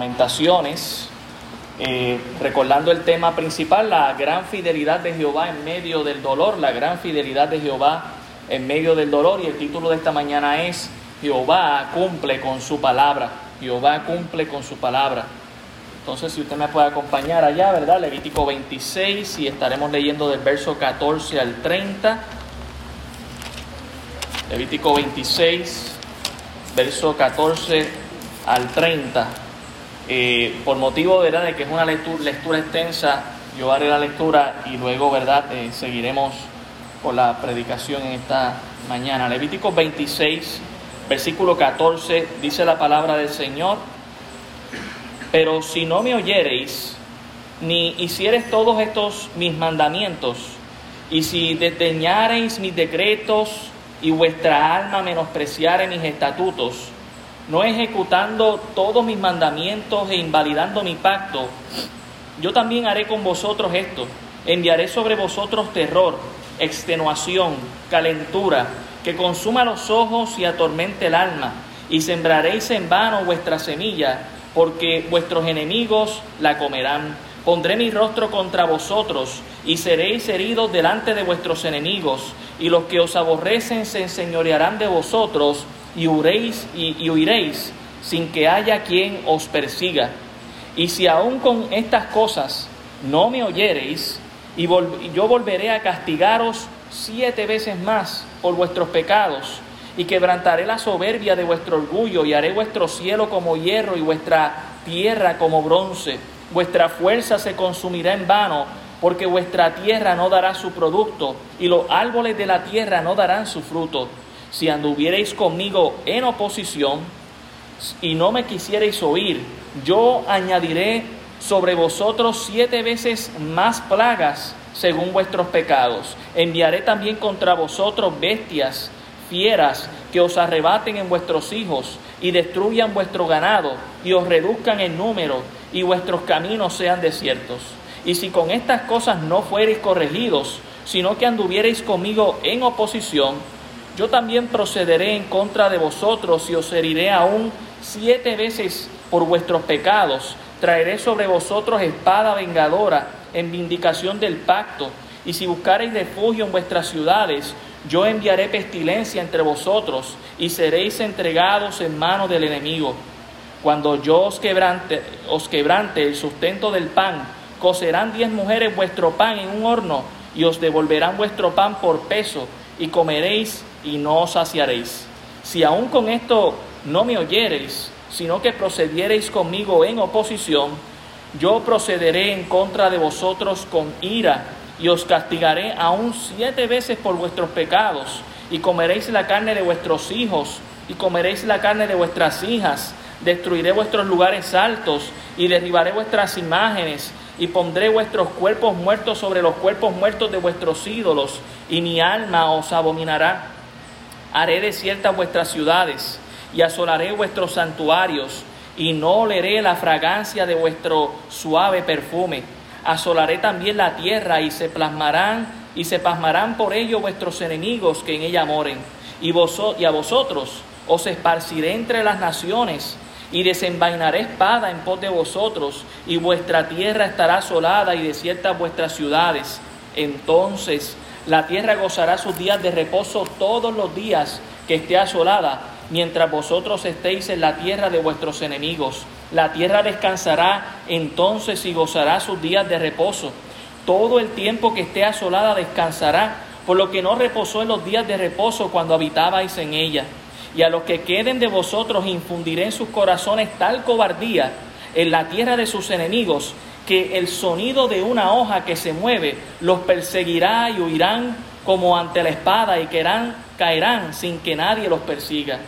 Lamentaciones, eh, recordando el tema principal, la gran fidelidad de Jehová en medio del dolor, la gran fidelidad de Jehová en medio del dolor y el título de esta mañana es Jehová cumple con su palabra, Jehová cumple con su palabra. Entonces, si usted me puede acompañar allá, ¿verdad? Levítico 26 y estaremos leyendo del verso 14 al 30. Levítico 26, verso 14 al 30. Eh, por motivo ¿verdad? de que es una lectura, extensa, yo haré la lectura y luego ¿verdad? Eh, seguiremos con la predicación en esta mañana. Levítico 26, versículo 14, dice la palabra del Señor, pero si no me oyereis, ni hiciereis todos estos mis mandamientos, y si desdeñareis mis decretos y vuestra alma menospreciare mis estatutos, no ejecutando todos mis mandamientos e invalidando mi pacto, yo también haré con vosotros esto. Enviaré sobre vosotros terror, extenuación, calentura, que consuma los ojos y atormente el alma, y sembraréis en vano vuestra semilla, porque vuestros enemigos la comerán. Pondré mi rostro contra vosotros, y seréis heridos delante de vuestros enemigos, y los que os aborrecen se enseñorearán de vosotros, y huiréis, y, huiréis sin que haya quien os persiga. Y si aún con estas cosas no me oyereis, y yo volveré a castigaros siete veces más por vuestros pecados, y quebrantaré la soberbia de vuestro orgullo, y haré vuestro cielo como hierro y vuestra tierra como bronce. Vuestra fuerza se consumirá en vano, porque vuestra tierra no dará su producto, y los árboles de la tierra no darán su fruto si anduvierais conmigo en oposición y no me quisierais oír, yo añadiré sobre vosotros siete veces más plagas según vuestros pecados. Enviaré también contra vosotros bestias, fieras, que os arrebaten en vuestros hijos y destruyan vuestro ganado y os reduzcan en número y vuestros caminos sean desiertos. Y si con estas cosas no fuereis corregidos, sino que anduviereis conmigo en oposición, yo también procederé en contra de vosotros y os heriré aún siete veces por vuestros pecados. Traeré sobre vosotros espada vengadora en vindicación del pacto. Y si buscareis refugio en vuestras ciudades, yo enviaré pestilencia entre vosotros y seréis entregados en manos del enemigo. Cuando yo os quebrante, os quebrante el sustento del pan, cocerán diez mujeres vuestro pan en un horno y os devolverán vuestro pan por peso y comeréis y no os saciaréis. Si aún con esto no me oyereis, sino que procediereis conmigo en oposición, yo procederé en contra de vosotros con ira y os castigaré aún siete veces por vuestros pecados, y comeréis la carne de vuestros hijos, y comeréis la carne de vuestras hijas, destruiré vuestros lugares altos, y derribaré vuestras imágenes, y pondré vuestros cuerpos muertos sobre los cuerpos muertos de vuestros ídolos, y mi alma os abominará haré desiertas vuestras ciudades y asolaré vuestros santuarios y no oleré la fragancia de vuestro suave perfume. Asolaré también la tierra y se plasmarán y se pasmarán por ello vuestros enemigos que en ella moren. Y, y a vosotros os esparciré entre las naciones y desenvainaré espada en pos de vosotros y vuestra tierra estará asolada y desiertas vuestras ciudades. Entonces la tierra gozará sus días de reposo todos los días que esté asolada, mientras vosotros estéis en la tierra de vuestros enemigos. La tierra descansará entonces y gozará sus días de reposo. Todo el tiempo que esté asolada descansará, por lo que no reposó en los días de reposo cuando habitabais en ella. Y a los que queden de vosotros infundiré en sus corazones tal cobardía en la tierra de sus enemigos, que el sonido de una hoja que se mueve los perseguirá y huirán como ante la espada y querrán, caerán sin que nadie los persiga.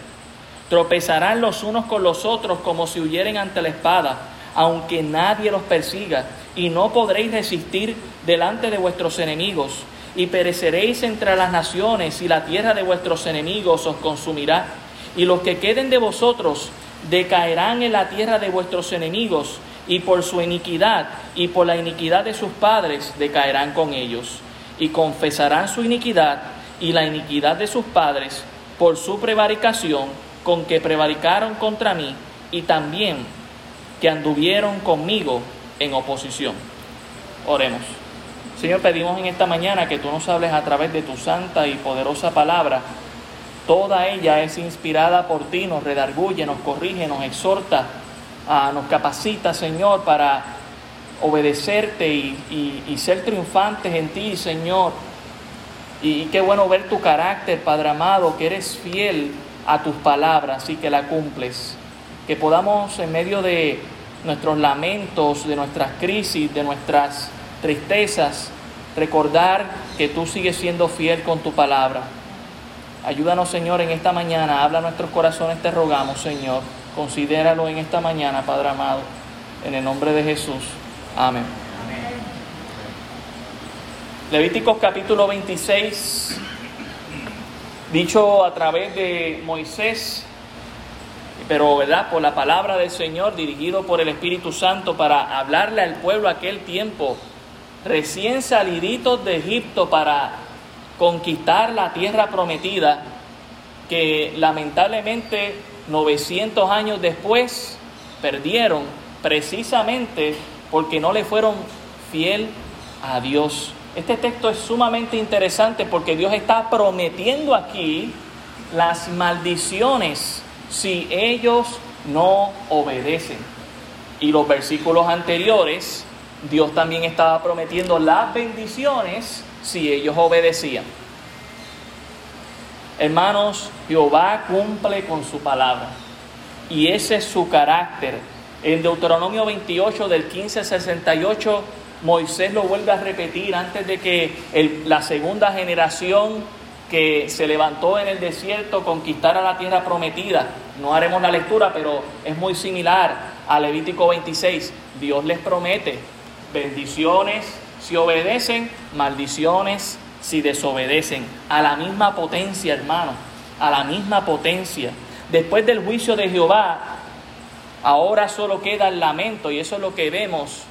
Tropezarán los unos con los otros como si huyeren ante la espada, aunque nadie los persiga, y no podréis resistir delante de vuestros enemigos, y pereceréis entre las naciones, y la tierra de vuestros enemigos os consumirá, y los que queden de vosotros decaerán en la tierra de vuestros enemigos, y por su iniquidad y por la iniquidad de sus padres decaerán con ellos, y confesarán su iniquidad y la iniquidad de sus padres por su prevaricación con que prevaricaron contra mí, y también que anduvieron conmigo en oposición. Oremos. Señor, pedimos en esta mañana que tú nos hables a través de tu santa y poderosa palabra. Toda ella es inspirada por ti, nos redarguye, nos corrige, nos exhorta, ah, nos capacita, Señor, para obedecerte y, ser triunfantes en ti, Señor. Y, y qué bueno ver tu carácter, Padre amado, que eres fiel a tus palabras y que la cumples. Que podamos en medio de nuestros lamentos, de nuestras crisis, de nuestras tristezas, recordar que tú sigues siendo fiel con tu palabra. Ayúdanos, Señor, en esta mañana. Habla a nuestros corazones, te rogamos, Señor. Considéralo en esta mañana, Padre amado. En el nombre de Jesús. Amén. Levíticos capítulo 26, dicho a través de Moisés, pero verdad, por la palabra del Señor, dirigido por el Espíritu Santo para hablarle al pueblo aquel tiempo, recién saliditos de Egipto para conquistar la tierra prometida, que lamentablemente 900 años después perdieron precisamente porque no le fueron fiel a Dios. Este texto es sumamente interesante porque Dios está prometiendo aquí las maldiciones si ellos no obedecen. Y los versículos anteriores, Dios también estaba prometiendo las bendiciones si ellos obedecían. Hermanos, Jehová cumple con su palabra. Y ese es su carácter. En Deuteronomio 28 del 15 al 68 Moisés lo vuelve a repetir antes de que la segunda generación que se levantó en el desierto conquistara la tierra prometida. No haremos la lectura, pero es muy similar a Levítico 26. Dios les promete bendiciones si obedecen, maldiciones si desobedecen. A la misma potencia, hermano, a la misma potencia. Después del juicio de Jehová, ahora solo queda el lamento y eso es lo que vemos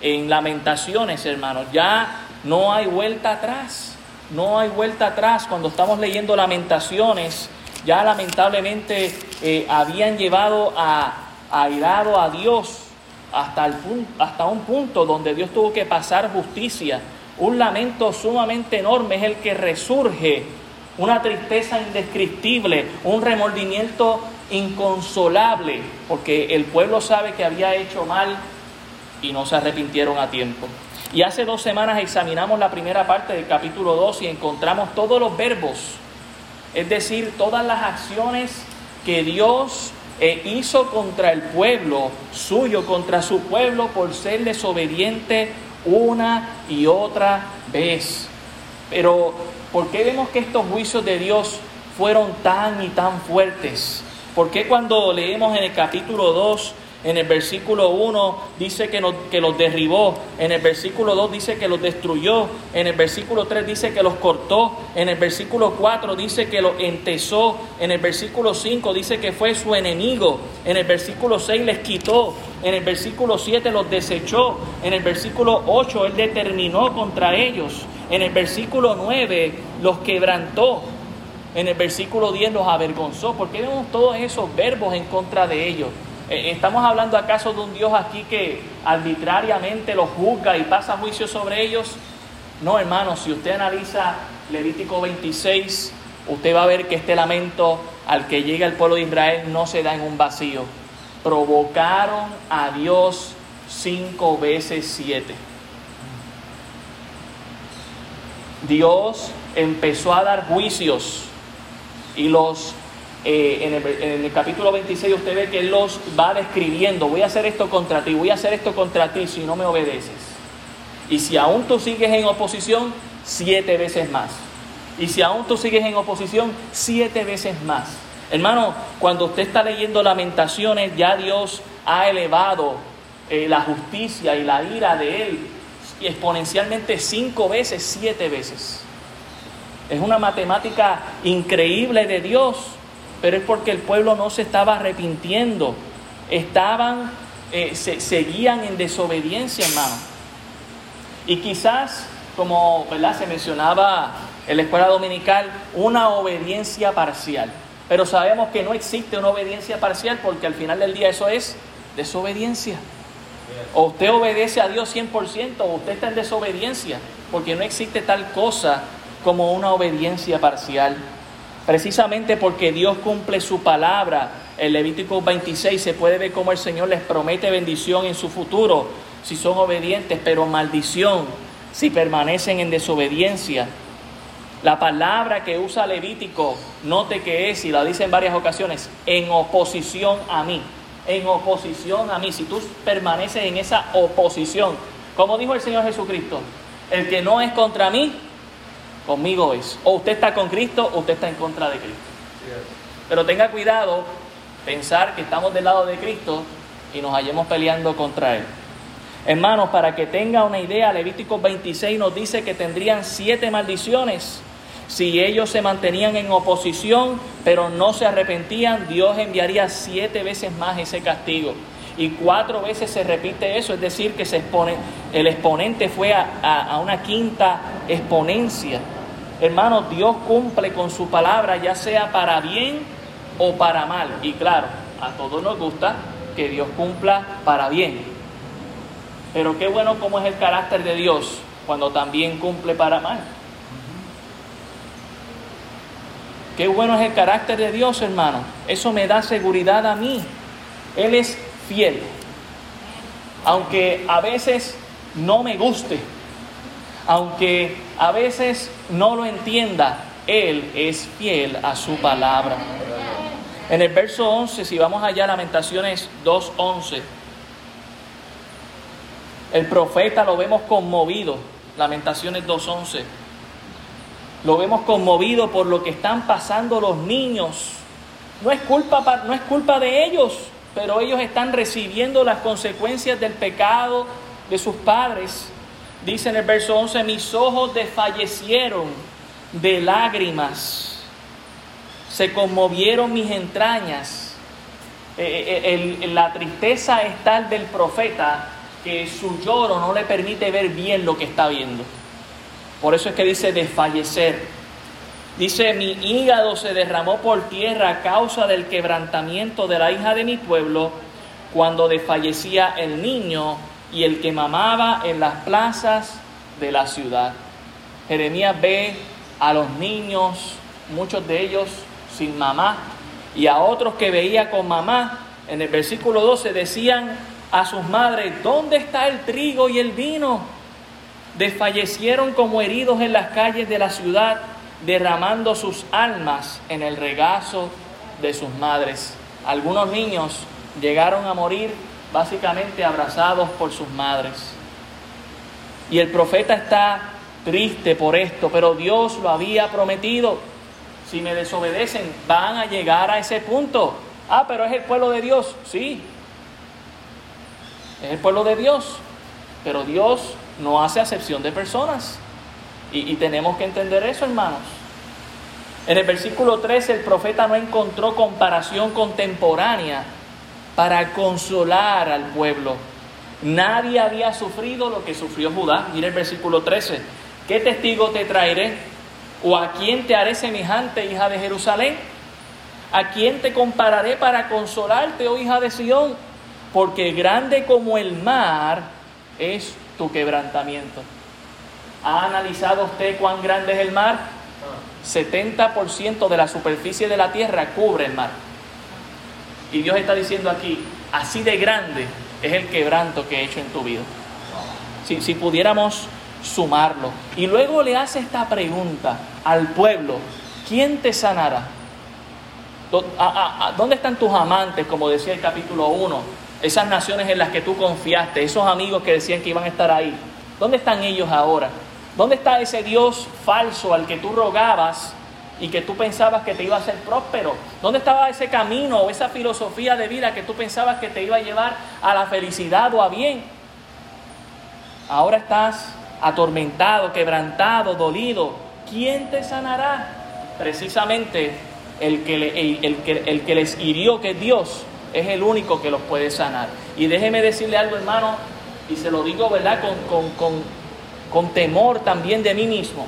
en lamentaciones, hermanos. Ya no hay vuelta atrás. No hay vuelta atrás. Cuando estamos leyendo lamentaciones, ya lamentablemente eh, habían llevado a, airado a Dios hasta, el, hasta un punto donde Dios tuvo que pasar justicia. Un lamento sumamente enorme es el que resurge, una tristeza indescriptible, un remordimiento inconsolable, porque el pueblo sabe que había hecho mal y no se arrepintieron a tiempo. Y hace dos semanas examinamos la primera parte del capítulo 2 y encontramos todos los verbos, es decir, todas las acciones que Dios eh, hizo contra el pueblo suyo, contra su pueblo por ser desobediente una y otra vez. Pero, ¿por qué vemos que estos juicios de Dios fueron tan y tan fuertes? ¿Por qué cuando leemos en el capítulo 2 en el versículo 1 dice que, que los derribó. En el versículo 2 dice que los destruyó. En el versículo 3 dice que los cortó. En el versículo 4 dice que los entesó. En el versículo 5 dice que fue su enemigo. En el versículo 6 les quitó. En el versículo 7 los desechó. En el versículo 8 él determinó contra ellos. En el versículo 9 los quebrantó. En el versículo 10 los avergonzó. ¿Por qué vemos todos esos verbos en contra de ellos? Eh, ¿Estamos hablando acaso de un Dios aquí que arbitrariamente los juzga y pasa juicio sobre ellos? No, hermano, si usted analiza Levítico 26, usted va a ver que este lamento al que llega el pueblo de Israel no se da en un vacío. Provocaron a Dios cinco veces siete. Dios empezó a dar juicios y los eh, en, el, capítulo 26 usted ve que Él los va describiendo, voy a hacer esto contra ti, voy a hacer esto contra ti si no me obedeces. Y si aún tú sigues en oposición, siete veces más. Y si aún tú sigues en oposición, siete veces más. Hermano, cuando usted está leyendo lamentaciones, ya Dios ha elevado eh, la justicia y la ira de Él exponencialmente cinco veces, siete veces. Es una matemática increíble de Dios pero es porque el pueblo no se estaba arrepintiendo, estaban, eh, se, seguían en desobediencia, hermano. Y quizás, como ¿verdad? se mencionaba en la escuela dominical, una obediencia parcial. Pero sabemos que no existe una obediencia parcial porque al final del día eso es Desobediencia. O usted obedece a Dios 100% o usted está en desobediencia, porque no existe tal cosa como una obediencia parcial. Precisamente porque Dios cumple su palabra. En Levítico 26 se puede ver cómo el Señor les promete bendición en su futuro si son obedientes, pero maldición si permanecen en desobediencia. La palabra que usa Levítico, note que es, y la dice en varias ocasiones, en oposición a mí. En oposición a mí. Si tú permaneces en esa oposición, como dijo el Señor Jesucristo, el que no es contra mí, conmigo es. O usted está con Cristo o usted está en contra de Cristo. Pero tenga cuidado pensar que estamos del lado de Cristo y nos hallemos peleando contra Él. Hermanos, para que tenga una idea, Levítico 26 nos dice que tendrían siete maldiciones. Si ellos se mantenían en oposición, pero no se arrepentían, Dios enviaría siete veces más ese castigo. Y cuatro veces se repite eso, es decir, que se expone, el exponente fue a, una quinta exponencia. Hermanos, Dios cumple con su palabra, ya sea para bien o para mal. Y claro, a todos nos gusta que Dios cumpla para bien. Pero qué bueno cómo es el carácter de Dios cuando también cumple para mal. Qué bueno es el carácter de Dios, hermano. Eso me da seguridad a mí. Él es fiel. Aunque a veces no me guste, aunque a veces no lo entienda, Él es fiel a su palabra. En el verso 11, si vamos allá, Lamentaciones 2.11. El profeta lo vemos conmovido, Lamentaciones 2.11. Lo vemos conmovido por lo que están pasando los niños. No es culpa, no es culpa de ellos, pero ellos están recibiendo las consecuencias del pecado de sus padres. Dice en el verso 11, mis ojos desfallecieron de lágrimas, se conmovieron mis entrañas. Eh, eh, la tristeza es tal del profeta que su lloro no le permite ver bien lo que está viendo. Por eso es que dice desfallecer. Dice, mi hígado se derramó por tierra a causa del quebrantamiento de la hija de mi pueblo cuando desfallecía el niño y el que mamaba en las plazas de la ciudad. Jeremías ve a los niños, muchos de ellos sin mamá, y a otros que veía con mamá. En el versículo 12 decían, a sus madres, ¿dónde está el trigo y el vino? Desfallecieron como heridos en las calles de la ciudad, derramando sus almas en el regazo de sus madres. Algunos niños llegaron a morir básicamente abrazados por sus madres. Y el profeta está triste por esto, pero Dios lo había prometido. Si me desobedecen, van a llegar a ese punto. Ah, pero es el pueblo de Dios. Sí, es el pueblo de Dios, pero Dios no hace acepción de personas. Y, tenemos que entender eso, hermanos. En el versículo 13 el profeta no encontró comparación contemporánea para consolar al pueblo. Nadie había sufrido lo que sufrió Judá. Mira el versículo 13. ¿Qué testigo te traeré? ¿O a quién te haré semejante, hija de Jerusalén? ¿A quién te compararé para consolarte, oh hija de Sión? porque grande como el mar es tu quebrantamiento. ¿Ha analizado usted cuán grande es el mar? 70% de la superficie de la tierra cubre el mar. Y Dios está diciendo aquí, así de grande es el quebranto que he hecho en tu vida. Si, si pudiéramos sumarlo. Y luego le hace esta pregunta al pueblo, ¿quién te sanará? ¿Dónde están tus amantes, como decía el capítulo 1? esas naciones en las que tú confiaste, esos amigos que decían que iban a estar ahí, ¿dónde están ellos ahora? ¿Dónde está ese Dios falso al que tú rogabas y que tú pensabas que te iba a hacer próspero? ¿Dónde estaba ese camino o esa filosofía de vida que tú pensabas que te iba a llevar a la felicidad o a bien? Ahora estás atormentado, quebrantado, dolido. ¿Quién te sanará? Precisamente el que, el, que, el que les hirió, que es Dios, es el único que los puede sanar. Y déjeme decirle algo, hermano, y se lo digo, ¿verdad? Con, con, con, temor también de mí mismo,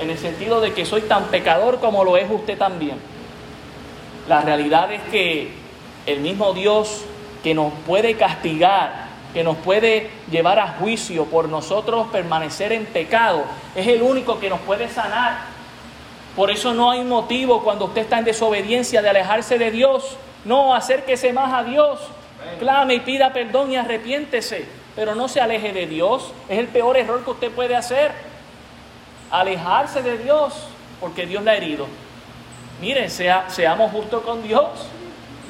en el sentido de que soy tan pecador como lo es usted también. La realidad es que el mismo Dios que nos puede castigar, que nos puede llevar a juicio por nosotros permanecer en pecado, es el único que nos puede sanar. Por eso no hay motivo cuando usted está en desobediencia de alejarse de Dios. No, acérquese más a Dios. Clame y pida perdón y arrepiéntese. Pero no se aleje de Dios. Es el peor error que usted puede hacer. Alejarse de Dios porque Dios la ha herido. Miren, sea, seamos justos con Dios.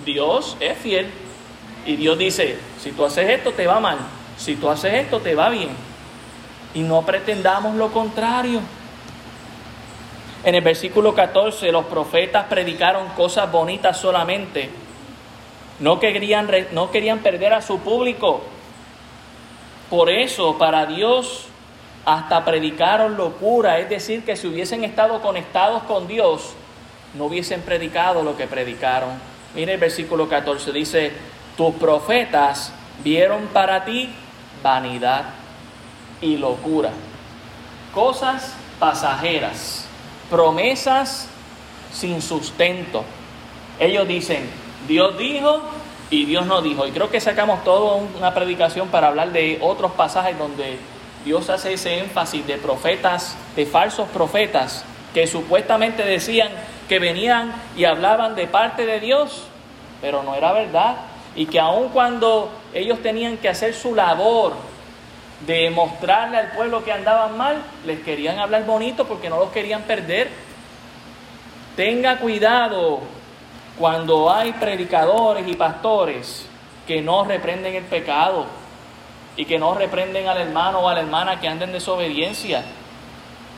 Dios es fiel. Y Dios dice, si tú haces esto te va mal. Si tú haces esto te va bien. Y no pretendamos lo contrario. En el versículo 14 los profetas predicaron cosas bonitas solamente. No querían, no querían perder a su público. Por eso para Dios hasta predicaron locura, es decir, que si hubiesen estado conectados con Dios, no hubiesen predicado lo que predicaron. Mire el versículo 14, dice, tus profetas vieron para ti vanidad y locura, cosas pasajeras promesas sin sustento. Ellos dicen, Dios dijo y Dios no dijo. Y creo que sacamos toda una predicación para hablar de otros pasajes donde Dios hace ese énfasis de profetas, de falsos profetas, que supuestamente decían que venían y hablaban de parte de Dios, pero no era verdad. Y que aun cuando ellos tenían que hacer su labor de mostrarle al pueblo que andaban mal, les querían hablar bonito porque no los querían perder. Tenga cuidado cuando hay predicadores y pastores que no reprenden el pecado y que no reprenden al hermano o a la hermana que anden en desobediencia.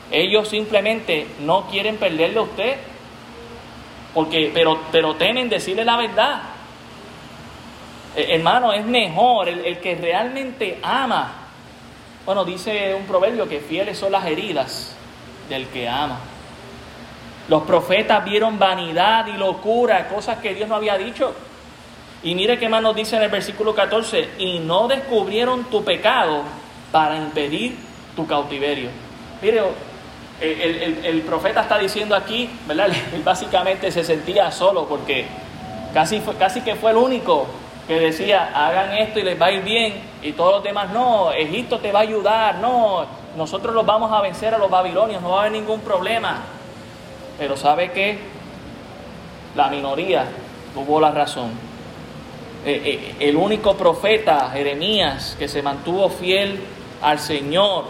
Ellos simplemente no quieren perderle a usted, porque, pero, pero temen decirle la verdad. Eh, hermano, es mejor el, el que realmente ama bueno, dice un proverbio que fieles son las heridas del que ama. Los profetas vieron vanidad y locura, cosas que Dios no había dicho. Y mire qué más nos dice en el versículo 14, y no descubrieron tu pecado para impedir tu cautiverio. Mire, el, profeta está diciendo aquí, ¿verdad? Él básicamente se sentía solo porque casi, casi que fue el único que decía, hagan esto y les va a ir bien, y todos los demás, no, Egipto te va a ayudar, no, nosotros los vamos a vencer a los babilonios, no va a haber ningún problema. Pero ¿sabe qué? La minoría tuvo la razón. Eh, eh, el único profeta, Jeremías, que se mantuvo fiel al Señor,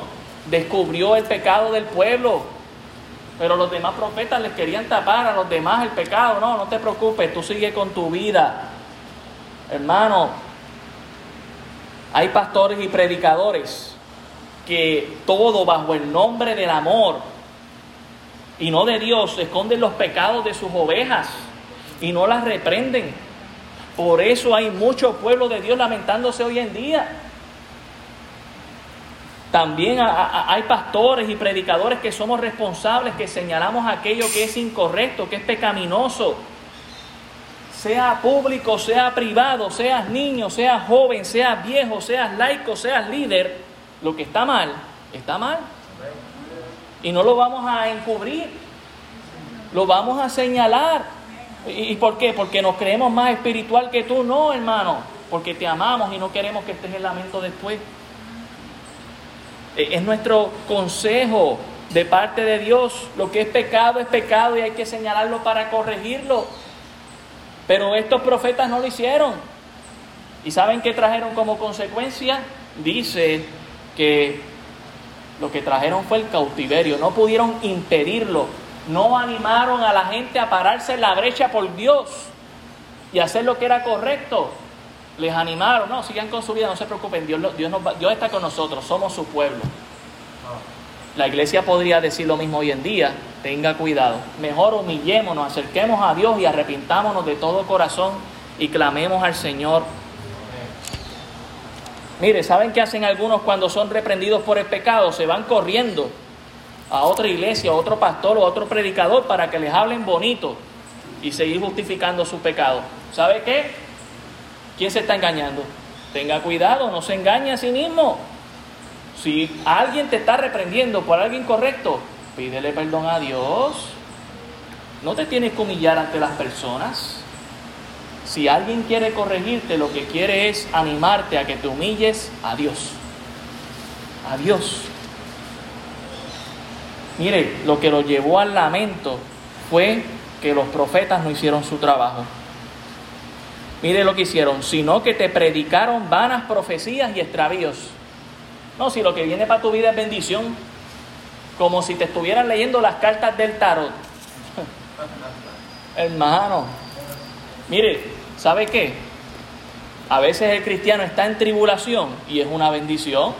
descubrió el pecado del pueblo. Pero los demás profetas les querían tapar a los demás el pecado. No, no te preocupes, tú sigue con tu vida Hermano, hay pastores y predicadores que todo bajo el nombre del amor y no de Dios esconden los pecados de sus ovejas y no las reprenden. Por eso hay mucho pueblo de Dios lamentándose hoy en día. También hay pastores y predicadores que somos responsables, que señalamos aquello que es incorrecto, que es pecaminoso, sea público, sea privado, seas niño, seas joven, seas viejo, seas laico, seas líder, lo que está mal, está mal. Y no lo vamos a encubrir, lo vamos a señalar. ¿Y por qué? Porque nos creemos más espiritual que tú, no, hermano, porque te amamos y no queremos que estés en lamento después. E, es nuestro consejo de parte de Dios. Lo que es pecado es pecado y hay que señalarlo para corregirlo. Pero estos profetas no lo hicieron. ¿Y saben qué trajeron como consecuencia? Dice que lo que trajeron fue el cautiverio. No pudieron impedirlo. No animaron a la gente a pararse en la brecha por Dios y hacer lo que era correcto. Les animaron, no, sigan con su vida, no se preocupen, Dios, Dios, Dios está con nosotros, somos su pueblo. La iglesia podría decir lo mismo hoy en día, tenga cuidado. Mejor humillémonos, acerquemos a Dios y arrepintámonos de todo corazón y clamemos al Señor. Mire, ¿saben qué hacen algunos cuando son reprendidos por el pecado? Se van corriendo a otra iglesia, a otro pastor o a otro predicador para que les hablen bonito y seguir justificando su pecado. ¿Sabe qué? ¿Quién se está engañando? Tenga cuidado, no se engañe a sí mismo. Si alguien te está reprendiendo por algo incorrecto, pídele perdón a Dios. No te tienes que humillar ante las personas. Si alguien quiere corregirte, lo que quiere es animarte a que te humilles a Dios. A Dios. Mire, lo que lo llevó al lamento fue que los profetas no hicieron su trabajo. Mire lo que hicieron, sino que te predicaron vanas profecías y extravíos. No, si lo que viene para tu vida es bendición, como si te estuvieran leyendo las cartas del tarot. Hermano, mire, ¿sabe qué? A veces el cristiano está en tribulación y es una bendición.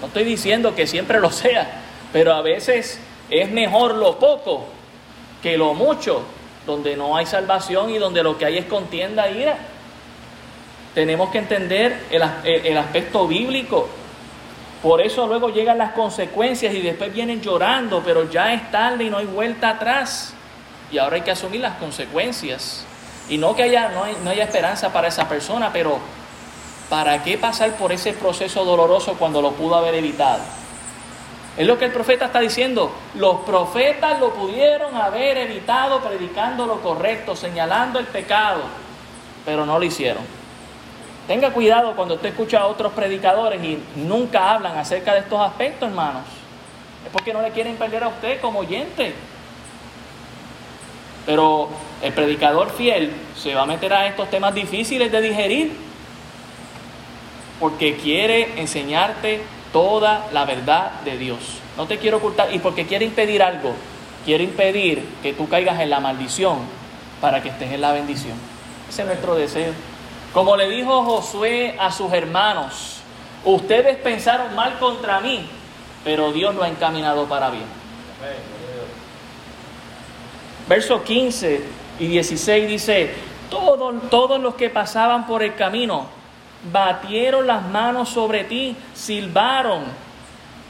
No estoy diciendo que siempre lo sea, pero a veces es mejor lo poco que lo mucho, donde no hay salvación y donde lo que hay es contienda e ira. Tenemos que entender el, el aspecto bíblico. Por eso luego llegan las consecuencias y después vienen llorando, pero ya es tarde y no hay vuelta atrás. Y ahora hay que asumir las consecuencias. Y no que haya, no, no haya esperanza para esa persona, pero ¿para qué pasar por ese proceso doloroso cuando lo pudo haber evitado? Es lo que el profeta está diciendo. Los profetas lo pudieron haber evitado predicando lo correcto, señalando el pecado, pero no lo hicieron. Tenga cuidado cuando usted escucha a otros predicadores y nunca hablan acerca de estos aspectos, hermanos. Es porque no le quieren perder a usted como oyente. Pero el predicador fiel se va a meter a estos temas difíciles de digerir porque quiere enseñarte toda la verdad de Dios. No te quiero ocultar y porque quiere impedir algo, quiere impedir que tú caigas en la maldición para que estés en la bendición. Ese es nuestro deseo. Como le dijo Josué a sus hermanos, ustedes pensaron mal contra mí, pero Dios lo ha encaminado para bien. Verso 15 y 16 dice, todos, todos los que pasaban por el camino batieron las manos sobre ti, silbaron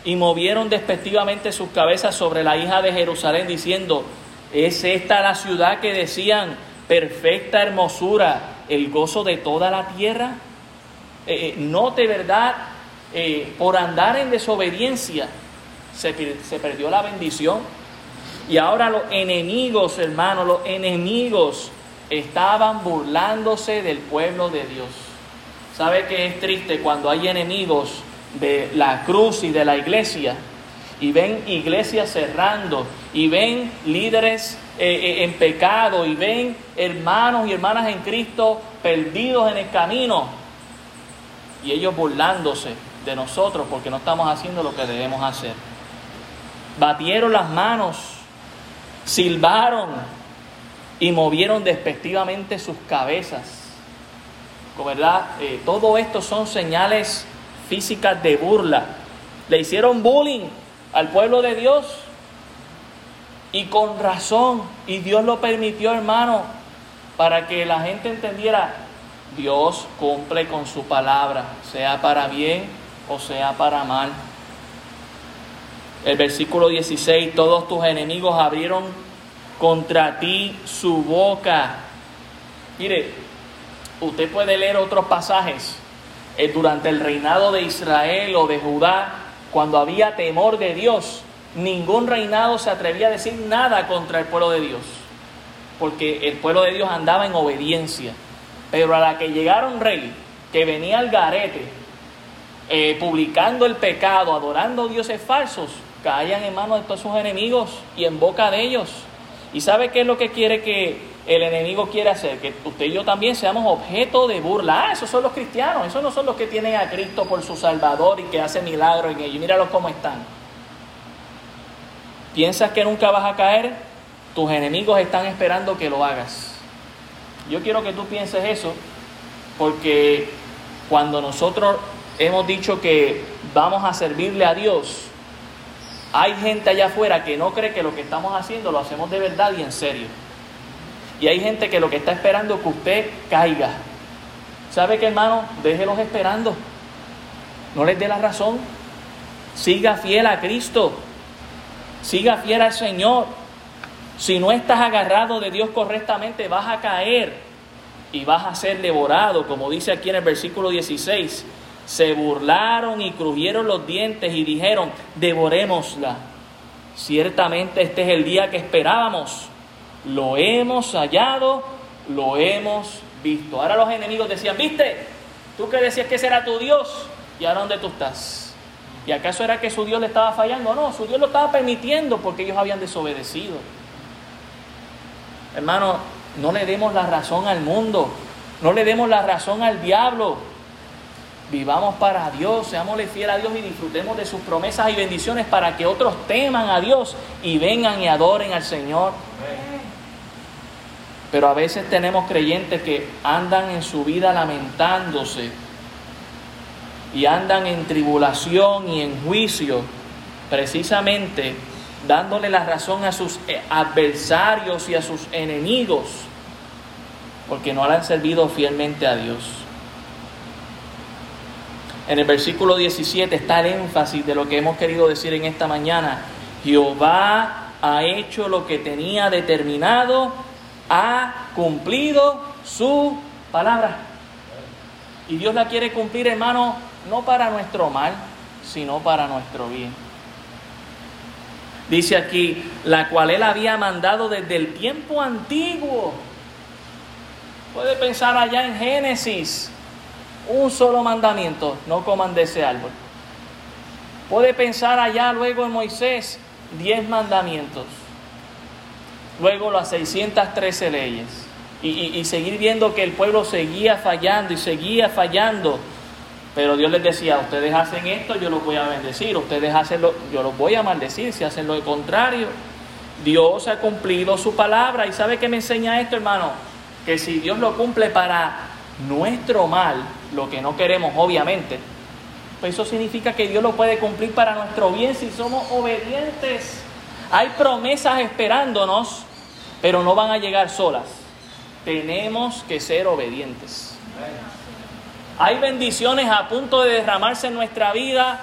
y movieron despectivamente sus cabezas sobre la hija de Jerusalén, diciendo, ¿es esta la ciudad que decían perfecta hermosura, el gozo de toda la tierra? Eh, eh note, ¿verdad? Eh, por andar en desobediencia se, se perdió la bendición. Y ahora los enemigos, hermanos, los enemigos estaban burlándose del pueblo de Dios. ¿Sabe que es triste cuando hay enemigos de la cruz y de la iglesia? Y ven iglesias cerrando, y ven líderes eh, eh, en pecado, y ven hermanos y hermanas en Cristo perdidos en el camino, y ellos burlándose de nosotros porque no estamos haciendo lo que debemos hacer. Batieron las manos, silbaron y movieron despectivamente sus cabezas ¿verdad? Eh, todo esto son señales físicas de burla. Le hicieron bullying al pueblo de Dios y con razón. Y Dios lo permitió, hermano, para que la gente entendiera, Dios cumple con su palabra, sea para bien o sea para mal. El versículo 16, todos tus enemigos abrieron contra ti su boca. Mire, usted puede leer otros pasajes eh, durante el reinado de Israel o de Judá, cuando había temor de Dios, ningún reinado se atrevía a decir nada contra el pueblo de Dios, porque el pueblo de Dios andaba en obediencia. Pero a la que llegaron rey, que venía al garete, eh, publicando el pecado, adorando dioses falsos, caían en manos de todos sus enemigos y en boca de ellos. ¿Y sabe qué es lo que quiere que el enemigo quiere hacer? Que usted y yo también seamos objeto de burla. Ah, esos son los cristianos, esos no son los que tienen a Cristo por su Salvador y que hace milagros en ellos. Míralos cómo están. ¿Piensas que nunca vas a caer? Tus enemigos están esperando que lo hagas. Yo quiero que tú pienses eso, porque cuando nosotros hemos dicho que vamos a servirle a Dios, hay gente allá afuera que no cree que lo que estamos haciendo lo hacemos de verdad y en serio. Y hay gente que lo que está esperando es que usted caiga. ¿Sabe qué, hermano? Déjelos esperando. No les dé la razón. Siga fiel a Cristo. Siga fiel al Señor. Si no estás agarrado de Dios correctamente, vas a caer y vas a ser devorado, como dice aquí en el versículo 16 se burlaron y crujieron los dientes y dijeron, devorémosla. Ciertamente este es el día que esperábamos. Lo hemos hallado lo hemos visto. Ahora los enemigos decían, viste, tú que decías que ese era tu Dios, ¿y ahora dónde tú estás? ¿Y acaso era que su Dios le estaba fallando? No, su Dios lo estaba permitiendo porque ellos habían desobedecido. Hermano, no le demos la razón al mundo, no le demos la razón al diablo. Vivamos para Dios, seámosle fiel a Dios y disfrutemos de sus promesas y bendiciones para que otros teman a Dios y vengan y adoren al Señor. Pero a veces tenemos creyentes que andan en su vida lamentándose y andan en tribulación y en juicio, precisamente dándole la razón a sus eh, adversarios y a sus enemigos, porque no le han servido fielmente a Dios. En el versículo 17 está el énfasis de lo que hemos querido decir en esta mañana. Jehová ha hecho lo que tenía determinado, ha cumplido su palabra. Y Dios la quiere cumplir, hermano, no para nuestro mal, sino para nuestro bien. Dice aquí, la cual él había mandado desde el tiempo antiguo. Puede pensar allá en Génesis, un solo mandamiento, no coman de ese árbol. Puede pensar allá luego en Moisés, diez mandamientos. Luego las 613 leyes. Y, seguir viendo que el pueblo seguía fallando y seguía fallando pero Dios les decía, ustedes hacen esto, yo los voy a bendecir, ustedes hacen lo, yo los voy a maldecir si hacen lo contrario. Dios ha cumplido su palabra y sabe que me enseña esto, hermano, que si Dios lo cumple para nuestro mal, lo que no queremos obviamente, pues eso significa que Dios lo puede cumplir para nuestro bien si somos obedientes. Hay promesas esperándonos, pero no van a llegar solas. Tenemos que ser obedientes. Hay bendiciones a punto de derramarse en nuestra vida,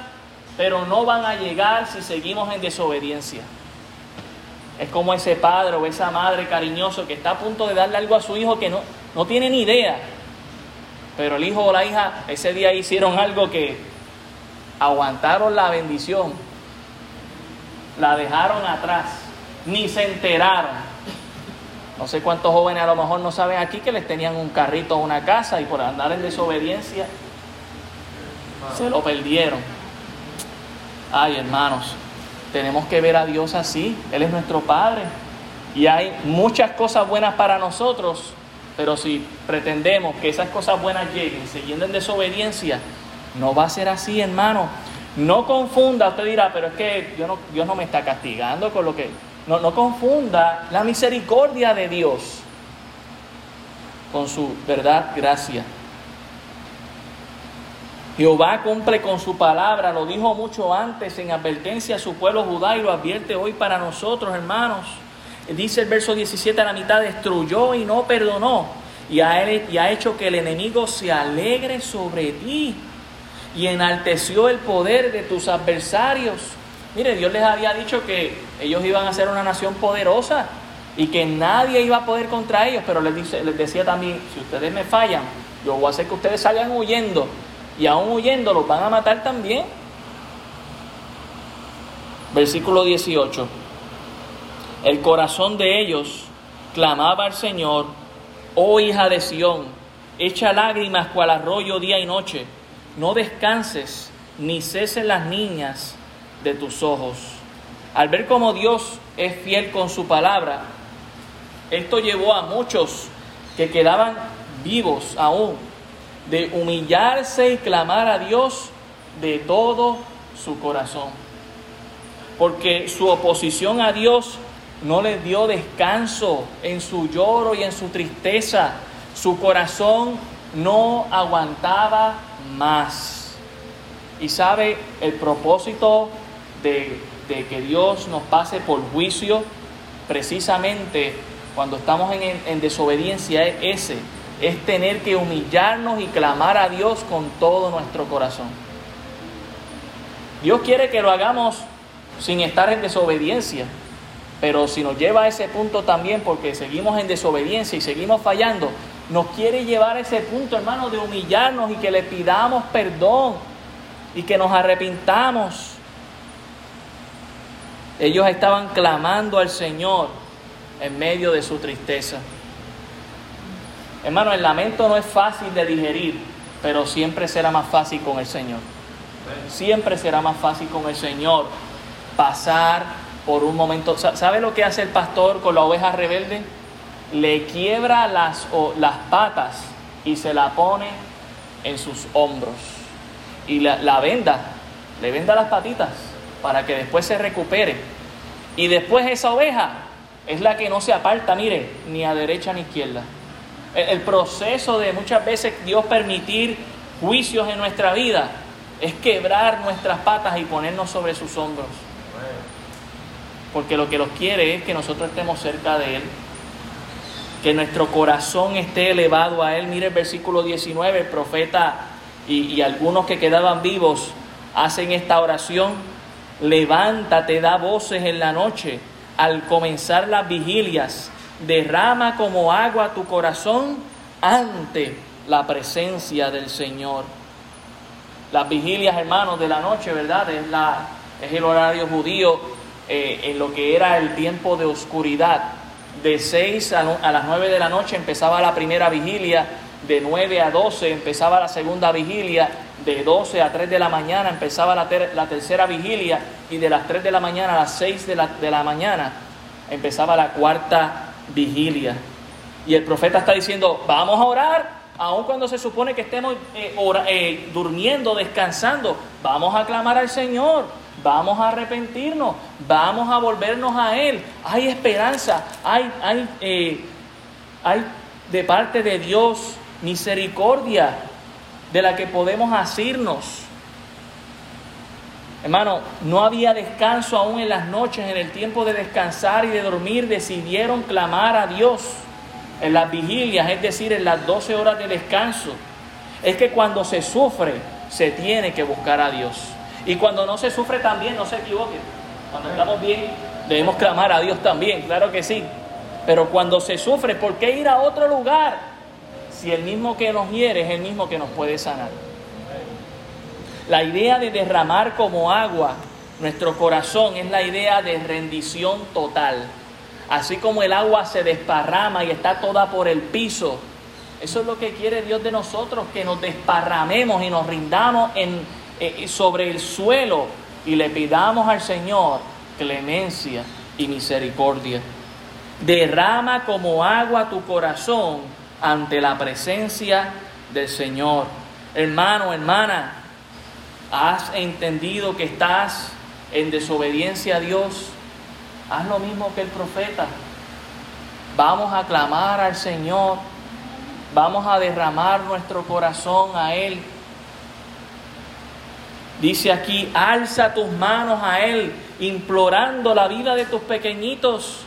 pero no van a llegar si seguimos en desobediencia. Es como ese padre o esa madre cariñoso que está a punto de darle algo a su hijo que no, no tiene ni idea. Pero el hijo o la hija ese día hicieron algo que aguantaron la bendición, la dejaron atrás, ni se enteraron. No sé cuántos jóvenes a lo mejor no saben aquí que les tenían un carrito o una casa y por andar en desobediencia se lo perdieron. Ay, hermanos, tenemos que ver a Dios así. Él es nuestro Padre. Y hay muchas cosas buenas para nosotros, pero si pretendemos que esas cosas buenas lleguen siguiendo en desobediencia, no va a ser así, hermano. No confunda, usted dirá, pero es que Dios no, Dios no me está castigando con lo que no, no confunda la misericordia de Dios con su verdad, gracia. Jehová cumple con su palabra, lo dijo mucho antes en advertencia a su pueblo Judá y lo advierte hoy para nosotros, hermanos. Dice el verso 17 a la mitad, destruyó y no perdonó y ha, y ha hecho que el enemigo se alegre sobre ti y enalteció el poder de tus adversarios. Mire, Dios les había dicho que ellos iban a ser una nación poderosa y que nadie iba a poder contra ellos, pero les, dice, les decía también, si ustedes me fallan, yo voy a hacer que ustedes salgan huyendo y aún huyendo los van a matar también. Versículo 18. El corazón de ellos clamaba al Señor, oh hija de Sión, echa lágrimas cual arroyo día y noche, no descanses ni cesen las niñas de tus ojos. Al ver cómo Dios es fiel con su palabra, esto llevó a muchos que quedaban vivos aún de humillarse y clamar a Dios de todo su corazón. Porque su oposición a Dios no les dio descanso en su lloro y en su tristeza. Su corazón no aguantaba más. Y sabe, el propósito de, que Dios nos pase por juicio, precisamente cuando estamos en, en desobediencia, es ese, es tener que humillarnos y clamar a Dios con todo nuestro corazón. Dios quiere que lo hagamos sin estar en desobediencia, pero si nos lleva a ese punto también, porque seguimos en desobediencia y seguimos fallando, nos quiere llevar a ese punto, hermano, de humillarnos y que le pidamos perdón y que nos arrepintamos ellos estaban clamando al Señor en medio de su tristeza. Hermano, el lamento no es fácil de digerir, pero siempre será más fácil con el Señor. Siempre será más fácil con el Señor pasar por un momento. ¿Sabe lo que hace el pastor con la oveja rebelde? Le quiebra las, las patas y se la pone en sus hombros. Y la, la venda, le venda las patitas para que después se recupere. Y después esa oveja es la que no se aparta, mire, ni a derecha ni a izquierda. El proceso de muchas veces Dios permitir juicios en nuestra vida es quebrar nuestras patas y ponernos sobre sus hombros. Porque lo que los quiere es que nosotros estemos cerca de Él, que nuestro corazón esté elevado a Él. Mire el versículo 19, el profeta y, algunos que quedaban vivos hacen esta oración. Levántate, da voces en la noche al comenzar las vigilias derrama como agua tu corazón ante la presencia del Señor. Las vigilias, hermanos, de la noche, ¿verdad? Es, la, es el horario judío eh, en lo que era el tiempo de oscuridad. De 6 a, las 9 de la noche empezaba la primera vigilia, de 9 a 12 empezaba la segunda vigilia, de 12 a 3 de la mañana empezaba la, tercera vigilia y de las 3 de la mañana a las 6 de la, de la mañana empezaba la cuarta vigilia. Y el profeta está diciendo, vamos a orar, aun cuando se supone que estemos eh, eh, durmiendo, descansando, vamos a clamar al Señor, vamos a arrepentirnos, vamos a volvernos a Él. Hay esperanza, hay, hay, eh, hay de parte de Dios misericordia de la que podemos asirnos. Hermano, no había descanso aún en las noches, en el tiempo de descansar y de dormir, decidieron clamar a Dios en las vigilias, es decir, en las 12 horas de descanso. Es que cuando se sufre, se tiene que buscar a Dios. Y cuando no se sufre también, no se equivoquen. Cuando estamos bien, debemos clamar a Dios también, claro que sí. Pero cuando se sufre, ¿por qué ir a otro lugar? Si el mismo que nos hiere es el mismo que nos puede sanar. La idea de derramar como agua nuestro corazón es la idea de rendición total. Así como el agua se desparrama y está toda por el piso, eso es lo que quiere Dios de nosotros, que nos desparramemos y nos rindamos en, eh, sobre el suelo y le pidamos al Señor clemencia y misericordia. Derrama como agua tu corazón ante la presencia del Señor. Hermano, hermana, has entendido que estás en desobediencia a Dios, haz lo mismo que el profeta. Vamos a clamar al Señor, vamos a derramar nuestro corazón a Él. Dice aquí, alza tus manos a Él, implorando la vida de tus pequeñitos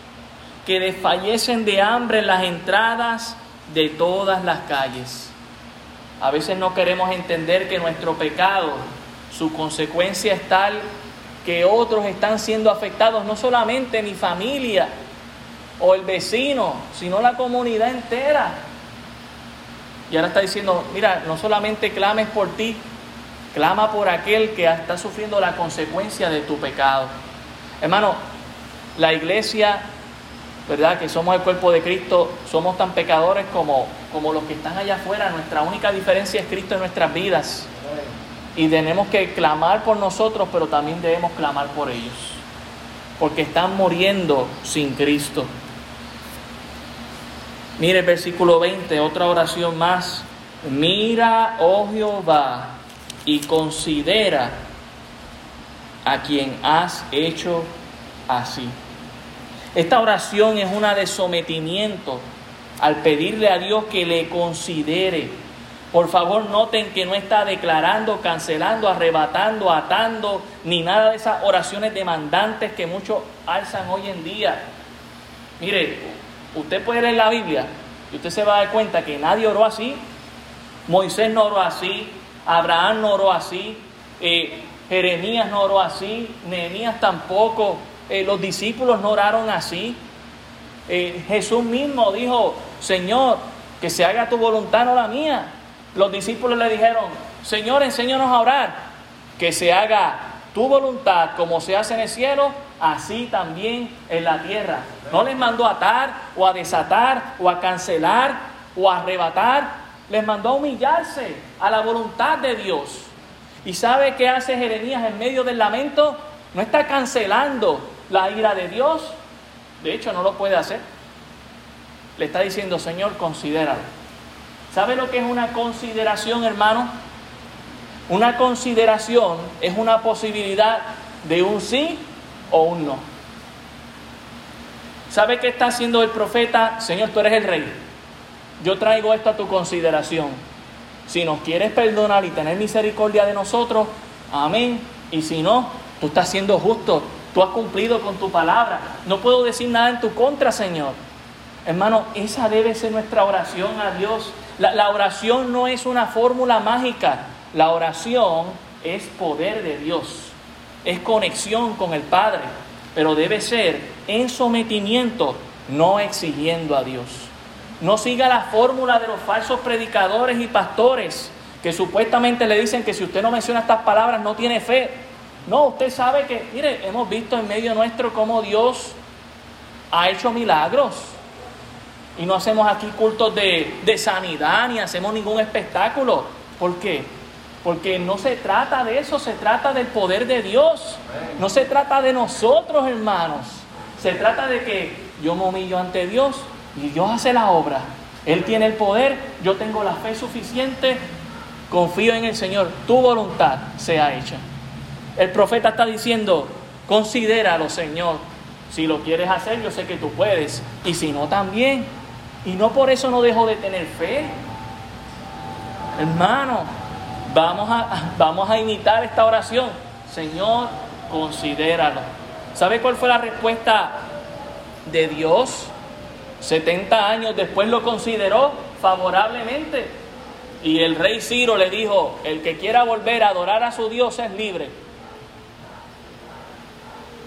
que desfallecen de hambre en las entradas de todas las calles. A veces no queremos entender que nuestro pecado su consecuencia es tal que otros están siendo afectados, no solamente mi familia o el vecino, sino la comunidad entera. Y ahora está diciendo, mira, no solamente clames por ti, clama por aquel que está sufriendo la consecuencia de tu pecado. Hermano, la iglesia, ¿verdad? Que somos el cuerpo de Cristo, somos tan pecadores como, como los que están allá afuera. Nuestra única diferencia es Cristo en nuestras vidas. Y tenemos que clamar por nosotros, pero también debemos clamar por ellos. Porque están muriendo sin Cristo. Mire versículo 20, otra oración más. Mira, oh Jehová, y considera a quien has hecho así. Esta oración es una de sometimiento al pedirle a Dios que le considere por favor, noten que no está declarando, cancelando, arrebatando, atando, ni nada de esas oraciones demandantes que muchos alzan hoy en día. Mire, usted puede leer la Biblia y usted se va a dar cuenta que nadie oró así. Moisés no oró así, Abraham no oró así, eh, Jeremías no oró así, Nehemías tampoco, eh, los discípulos no oraron así. Eh, Jesús mismo dijo, Señor, que se haga tu voluntad, no la mía. Los discípulos le dijeron, Señor, enséñanos a orar, que se haga tu voluntad como se hace en el cielo, así también en la tierra. No les mandó a atar o a desatar o a cancelar o arrebatar, les mandó a humillarse a la voluntad de Dios. ¿Y sabe qué hace Jeremías en medio del lamento? No está cancelando la ira de Dios. De hecho, no lo puede hacer. Le está diciendo, Señor, considéralo. ¿Sabe lo que es una consideración, hermano? Una consideración es una posibilidad de un sí o un no. ¿Sabe qué está haciendo el profeta? Señor, tú eres el rey. Yo traigo esto a tu consideración. Si nos quieres perdonar y tener misericordia de nosotros, amén. Y si no, tú estás siendo justo. Tú has cumplido con tu palabra. No puedo decir nada en tu contra, Señor. Hermano, esa debe ser nuestra oración a Dios. La, la oración no es una fórmula mágica. La oración es poder de Dios. Es conexión con el Padre. Pero debe ser en sometimiento, no exigiendo a Dios. No siga la fórmula de los falsos predicadores y pastores que supuestamente le dicen que si usted no menciona estas palabras no tiene fe. No, usted sabe que, mire, hemos visto en medio nuestro cómo Dios ha hecho milagros. Y no hacemos aquí cultos de, de sanidad ni hacemos ningún espectáculo. ¿Por qué? Porque no se trata de eso, se trata del poder de Dios. No se trata de nosotros, hermanos. Se trata de que yo me humillo ante Dios y Dios hace la obra. Él tiene el poder, yo tengo la fe suficiente, confío en el Señor, tu voluntad sea hecha. El profeta está diciendo, considéralo, Señor. Si lo quieres hacer, yo sé que tú puedes. Y si no, también. Y no por eso no dejo de tener fe. Hermano, vamos a, vamos a imitar esta oración. Señor, considéralo. ¿Sabe cuál fue la respuesta de Dios? 70 años después lo consideró favorablemente. Y el rey Ciro le dijo, el que quiera volver a adorar a su Dios es libre.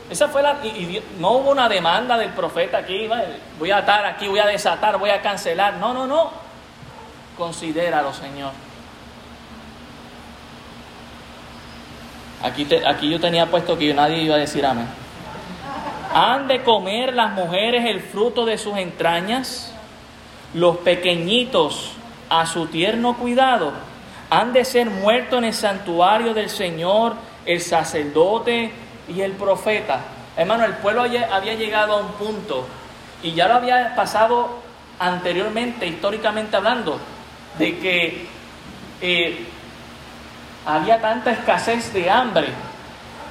Esa fue la... Y, no hubo una demanda del profeta aquí, voy a atar aquí, voy a desatar, voy a cancelar. No, no, no. Considéralo, Señor. Aquí, aquí yo tenía puesto que nadie iba a decir amén. ¿Han de comer las mujeres el fruto de sus entrañas? Los pequeñitos a su tierno cuidado. ¿Han de ser muertos en el santuario del Señor el sacerdote y el profeta? Hermano, el pueblo había llegado a un punto y ya lo había pasado anteriormente, históricamente hablando, de que eh, había tanta escasez de hambre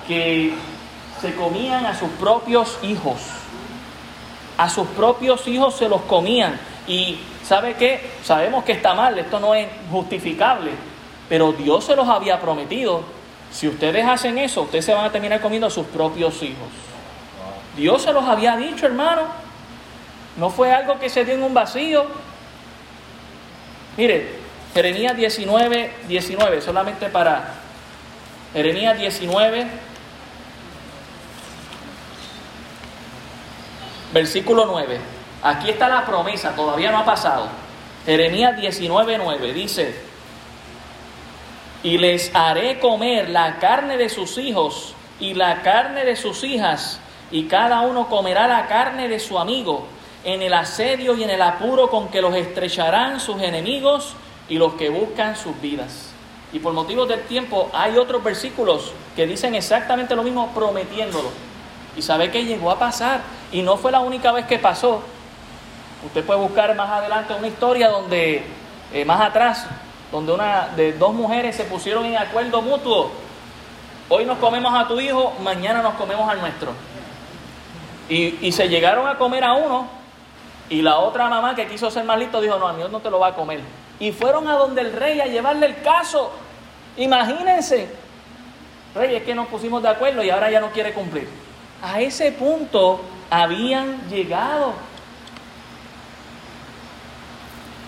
que se comían a sus propios hijos. A sus propios hijos se los comían. Y ¿sabe qué? Sabemos que está mal, esto no es justificable. Pero Dios se los había prometido. Si ustedes hacen eso, ustedes se van a terminar comiendo a sus propios hijos. Dios se los había dicho, hermano. No fue algo que se dio en un vacío. Mire, Jeremías 19, 19, solamente para Jeremías 19, versículo 9. Aquí está la promesa, todavía no ha pasado. Jeremías 19, 9 dice, y les haré comer la carne de sus hijos y la carne de sus hijas, y cada uno comerá la carne de su amigo, en el asedio y en el apuro con que los estrecharán sus enemigos y los que buscan sus vidas. Y por motivos del tiempo hay otros versículos que dicen exactamente lo mismo prometiéndolo. Y sabe que llegó a pasar. Y no fue la única vez que pasó. Usted puede buscar más adelante una historia donde, eh, más atrás, donde una de dos mujeres se pusieron en acuerdo mutuo. Hoy nos comemos a tu hijo, mañana nos comemos al nuestro. Y, y se llegaron a comer a uno y la otra mamá que quiso ser más listo dijo, no, a mí no te lo va a comer y fueron a donde el rey a llevarle el caso. Imagínense, rey, es que nos pusimos de acuerdo y ahora ya no quiere cumplir. A ese punto habían llegado.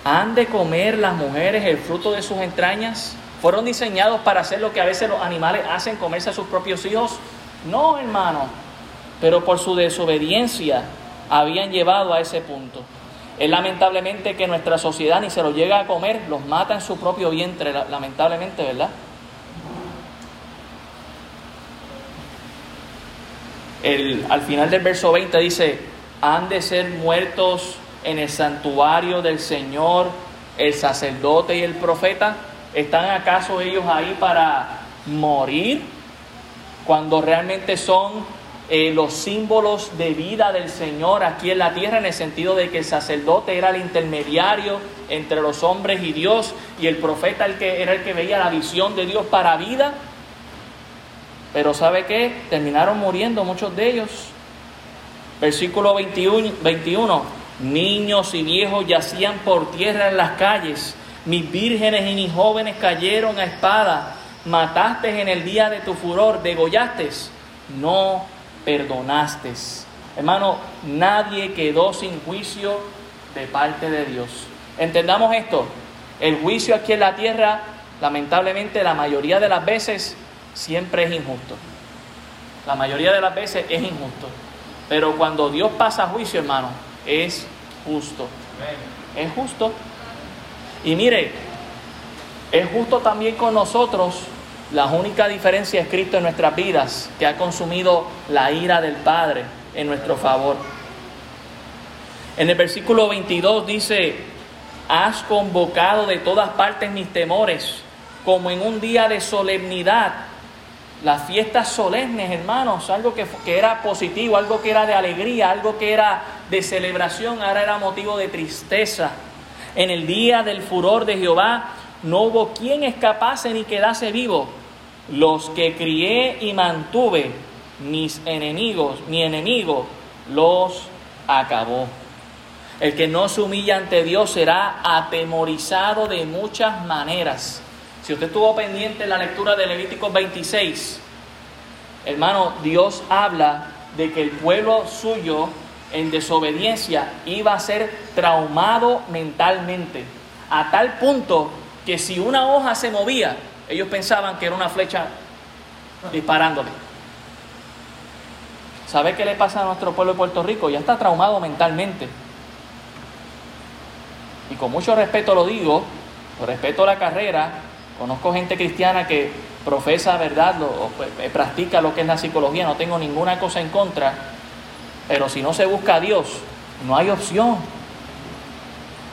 ¿Han de comer las mujeres el fruto de sus entrañas? ¿Fueron diseñados para hacer lo que a veces los animales hacen, comerse a sus propios hijos? No, hermano. Pero por su desobediencia habían llevado a ese punto. Es lamentablemente que nuestra sociedad ni se lo llega a comer, los mata en su propio vientre, lamentablemente, ¿verdad? Al final del verso 20 dice, han de ser muertos en el santuario del Señor el sacerdote y el profeta? ¿Están acaso ellos ahí para morir cuando realmente son eh, los símbolos de vida del Señor aquí en la tierra en el sentido de que el sacerdote era el intermediario entre los hombres y Dios y el profeta el que era el que veía la visión de Dios para vida? Pero ¿sabe qué? Terminaron muriendo muchos de ellos. Versículo 21, 21. Niños y viejos yacían por tierra en las calles. Mis vírgenes y mis jóvenes cayeron a espada. Mataste en el día de tu furor, degollaste. No perdonaste. Hermano, nadie quedó sin juicio de parte de Dios. Entendamos esto. El juicio aquí en la tierra, lamentablemente, la mayoría de las veces siempre es injusto. La mayoría de las veces es injusto. Pero cuando Dios pasa juicio, hermano, es justo. Es justo. Y mire, es justo también con nosotros. La única diferencia es Cristo en nuestras vidas, que ha consumido la ira del Padre en nuestro favor. En el versículo 22 dice, has convocado de todas partes mis temores, como en un día de solemnidad las fiestas solemnes, hermanos, algo que, era positivo, algo que era de alegría, algo que era de celebración, ahora era motivo de tristeza. En el día del furor de Jehová no hubo quien escapase ni quedase vivo. Los que crié y mantuve, mis enemigos, mi enemigo, los acabó. El que no se humilla ante Dios será atemorizado de muchas maneras. Si usted estuvo pendiente en la lectura de Levítico 26, hermano, Dios habla de que el pueblo suyo en desobediencia iba a ser traumado mentalmente, a tal punto que si una hoja se movía, ellos pensaban que era una flecha disparándole. ¿Sabe qué le pasa a nuestro pueblo de Puerto Rico? Ya está traumado mentalmente. Y con mucho respeto lo digo, respeto a la carrera, Conozco gente cristiana que profesa verdad, o pues, eh, practica lo que es la psicología, no tengo ninguna cosa en contra, pero si no se busca a Dios, no hay opción.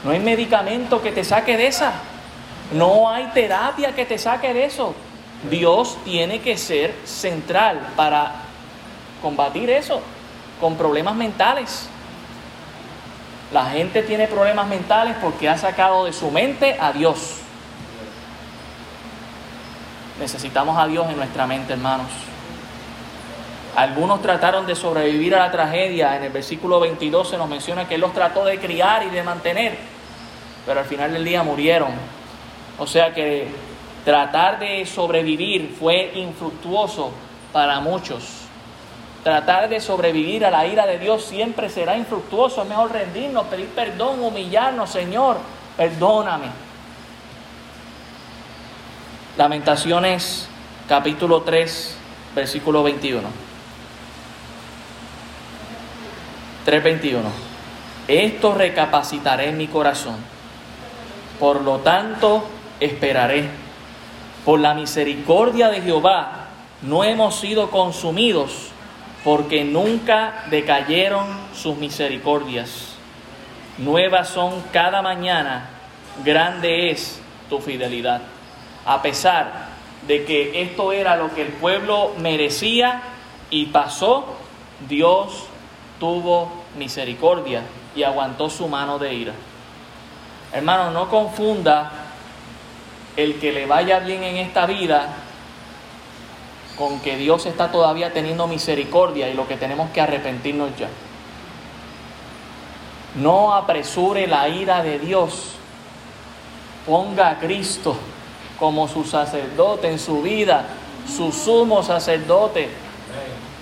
No hay medicamento que te saque de esa. No hay terapia que te saque de eso. Dios tiene que ser central para combatir eso con problemas mentales. La gente tiene problemas mentales porque ha sacado de su mente a Dios. Necesitamos a Dios en nuestra mente, hermanos. Algunos trataron de sobrevivir a la tragedia. En el versículo 22 se nos menciona que Él los trató de criar y de mantener, pero al final del día murieron. O sea que tratar de sobrevivir fue infructuoso para muchos. Tratar de sobrevivir a la ira de Dios siempre será infructuoso. Es mejor rendirnos, pedir perdón, humillarnos, Señor, perdóname. Lamentaciones capítulo 3, versículo 21. 3.21. Esto recapacitaré en mi corazón. Por lo tanto, esperaré. Por la misericordia de Jehová no hemos sido consumidos, porque nunca decayeron sus misericordias. Nuevas son cada mañana, grande es tu fidelidad a pesar de que esto era lo que el pueblo merecía y pasó, Dios tuvo misericordia y aguantó su mano de ira. Hermano, no confunda el que le vaya bien en esta vida con que Dios está todavía teniendo misericordia y lo que tenemos que arrepentirnos ya. No apresure la ira de Dios. Ponga a Cristo como su sacerdote en su vida, su sumo sacerdote.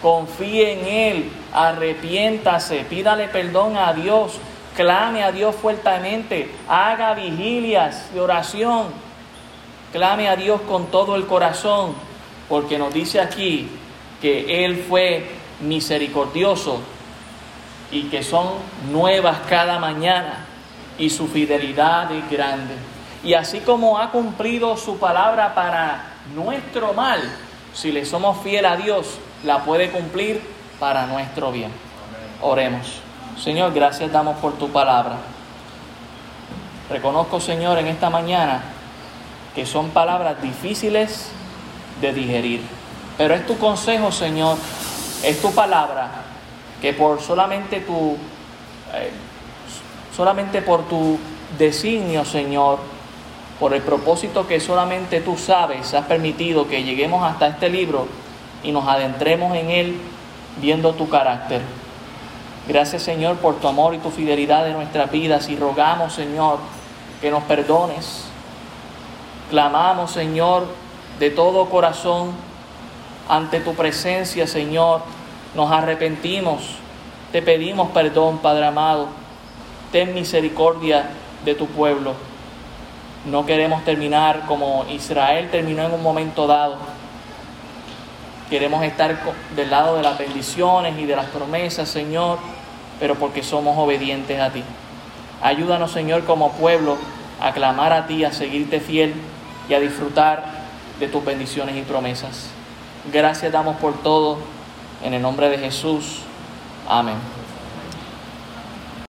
Confíe en Él, arrepiéntase, pídale perdón a Dios, clame a Dios fuertemente, haga vigilias de oración, clame a Dios con todo el corazón, porque nos dice aquí que Él fue misericordioso y que son nuevas cada mañana y su fidelidad es grande. Y así como ha cumplido su palabra para nuestro mal, si le somos fiel a Dios, la puede cumplir para nuestro bien. Oremos. Señor, gracias damos por tu palabra. Reconozco, Señor, en esta mañana que son palabras difíciles de digerir. Pero es tu consejo, Señor, es tu palabra, que por solamente tu, eh, solamente por tu designio, Señor, por el propósito que solamente tú sabes, has permitido que lleguemos hasta este libro y nos adentremos en él viendo tu carácter. Gracias Señor por tu amor y tu fidelidad en nuestras vidas y rogamos Señor que nos perdones. Clamamos Señor de todo corazón ante tu presencia Señor. Nos arrepentimos. Te pedimos perdón Padre amado. Ten misericordia de tu pueblo. No queremos terminar como Israel terminó en un momento dado. Queremos estar del lado de las bendiciones y de las promesas, Señor, pero porque somos obedientes a ti. Ayúdanos, Señor, como pueblo, a clamar a ti, a seguirte fiel y a disfrutar de tus bendiciones y promesas. Gracias damos por todo. En el nombre de Jesús. Amén.